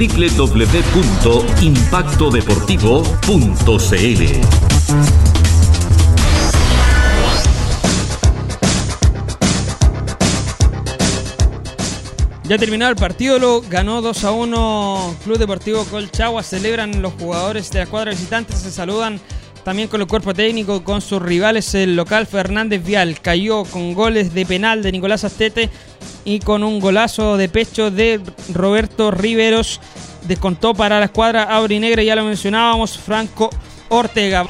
www.impactodeportivo.cl. Ya terminado el partido, lo ganó 2 a 1 Club Deportivo Colchagua. Celebran los jugadores de la cuadra visitantes, se saludan también con el cuerpo técnico, con sus rivales. El local Fernández Vial cayó con goles de penal de Nicolás Astete y con un golazo de pecho de Roberto Riveros. Descontó para la escuadra Aurinegra, ya lo mencionábamos, Franco Ortega.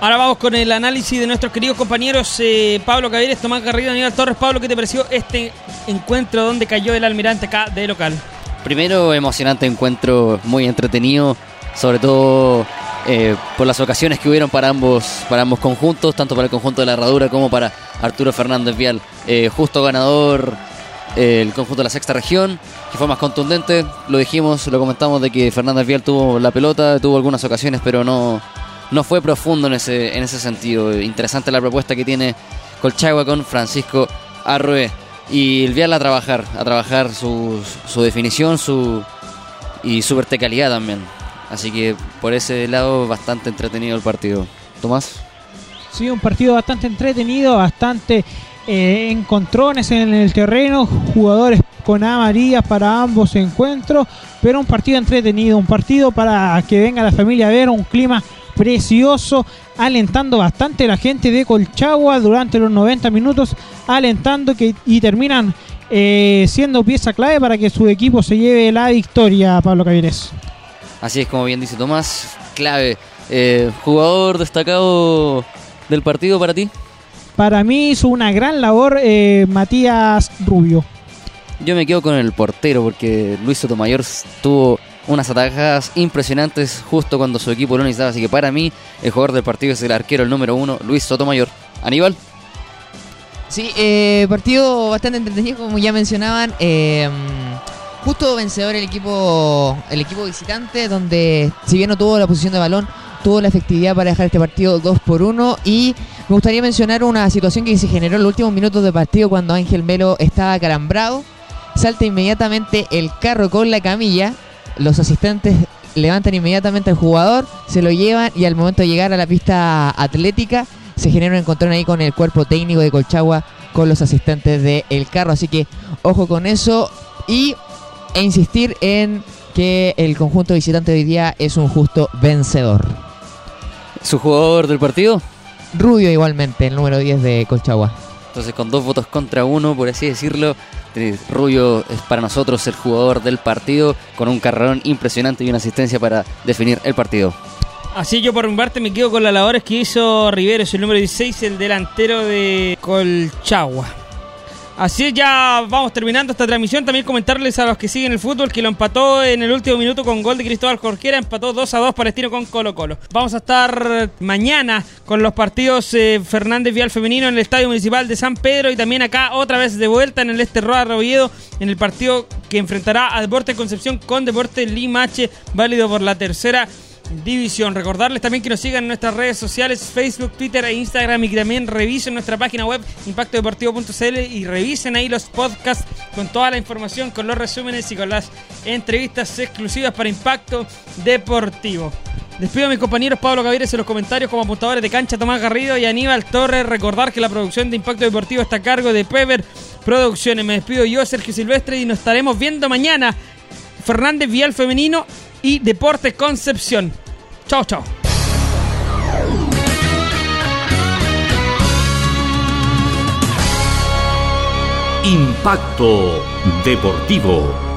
Ahora vamos con el análisis de nuestros queridos compañeros eh, Pablo Caviles, Tomás Garrido, Aníbal Torres. Pablo, ¿qué te pareció este encuentro donde cayó el almirante acá de local? Primero, emocionante encuentro, muy entretenido, sobre todo eh, por las ocasiones que hubieron para ambos, para ambos conjuntos, tanto para el conjunto de la Herradura como para Arturo Fernández Vial. Eh, justo ganador el conjunto de la sexta región, que fue más contundente. Lo dijimos, lo comentamos de que Fernández Vial tuvo la pelota, tuvo algunas ocasiones, pero no, no fue profundo en ese, en ese sentido. Interesante la propuesta que tiene Colchagua con Francisco Arrué. Y el Vial a trabajar, a trabajar su, su definición su, y su verticalidad también. Así que por ese lado bastante entretenido el partido. Tomás. Sí, un partido bastante entretenido, bastante eh, encontrones en el terreno, jugadores con amarillas para ambos encuentros, pero un partido entretenido, un partido para que venga la familia a ver, un clima precioso, alentando bastante la gente de Colchagua durante los 90 minutos, alentando que y terminan eh, siendo pieza clave para que su equipo se lleve la victoria, Pablo Cavires. Así es como bien dice Tomás, clave. Eh, jugador destacado del partido para ti. Para mí hizo una gran labor eh, Matías Rubio. Yo me quedo con el portero porque Luis Sotomayor tuvo unas atajadas impresionantes justo cuando su equipo lo necesitaba. Así que para mí, el jugador del partido es el arquero, el número uno, Luis Sotomayor. Aníbal. Sí, eh, partido bastante entretenido, como ya mencionaban. Eh, justo vencedor el equipo, el equipo visitante, donde si bien no tuvo la posición de balón, tuvo la efectividad para dejar este partido 2 por 1 y me gustaría mencionar una situación que se generó en los últimos minutos de partido cuando Ángel Melo estaba calambrado. Salta inmediatamente el carro con la camilla los asistentes levantan inmediatamente al jugador, se lo llevan y al momento de llegar a la pista atlética se genera un encontrón ahí con el cuerpo técnico de Colchagua con los asistentes del carro. Así que ojo con eso y e insistir en que el conjunto visitante de hoy día es un justo vencedor. ¿Su jugador del partido? Rubio igualmente, el número 10 de Colchagua. Entonces con dos votos contra uno, por así decirlo, Rubio es para nosotros el jugador del partido con un carrerón impresionante y una asistencia para definir el partido. Así yo por mi parte me quedo con las labores que hizo Rivero, el número 16, el delantero de Colchagua. Así ya vamos terminando esta transmisión. También comentarles a los que siguen el fútbol que lo empató en el último minuto con gol de Cristóbal Jorquera. Empató 2 a 2 Palestino con Colo Colo. Vamos a estar mañana con los partidos eh, Fernández Vial Femenino en el Estadio Municipal de San Pedro y también acá otra vez de vuelta en el Este Roa Robiedo en el partido que enfrentará a Deporte Concepción con Deporte Limache, válido por la tercera división. Recordarles también que nos sigan en nuestras redes sociales, Facebook, Twitter e Instagram y que también revisen nuestra página web impactodeportivo.cl y revisen ahí los podcasts con toda la información, con los resúmenes y con las entrevistas exclusivas para Impacto Deportivo. Despido a mis compañeros Pablo Gavires en los comentarios como apuntadores de cancha Tomás Garrido y Aníbal Torres. Recordar que la producción de Impacto Deportivo está a cargo de Pever Producciones. Me despido yo, Sergio Silvestre, y nos estaremos viendo mañana. Fernández Vial Femenino y Deportes Concepción. Chao, chao. Impacto Deportivo.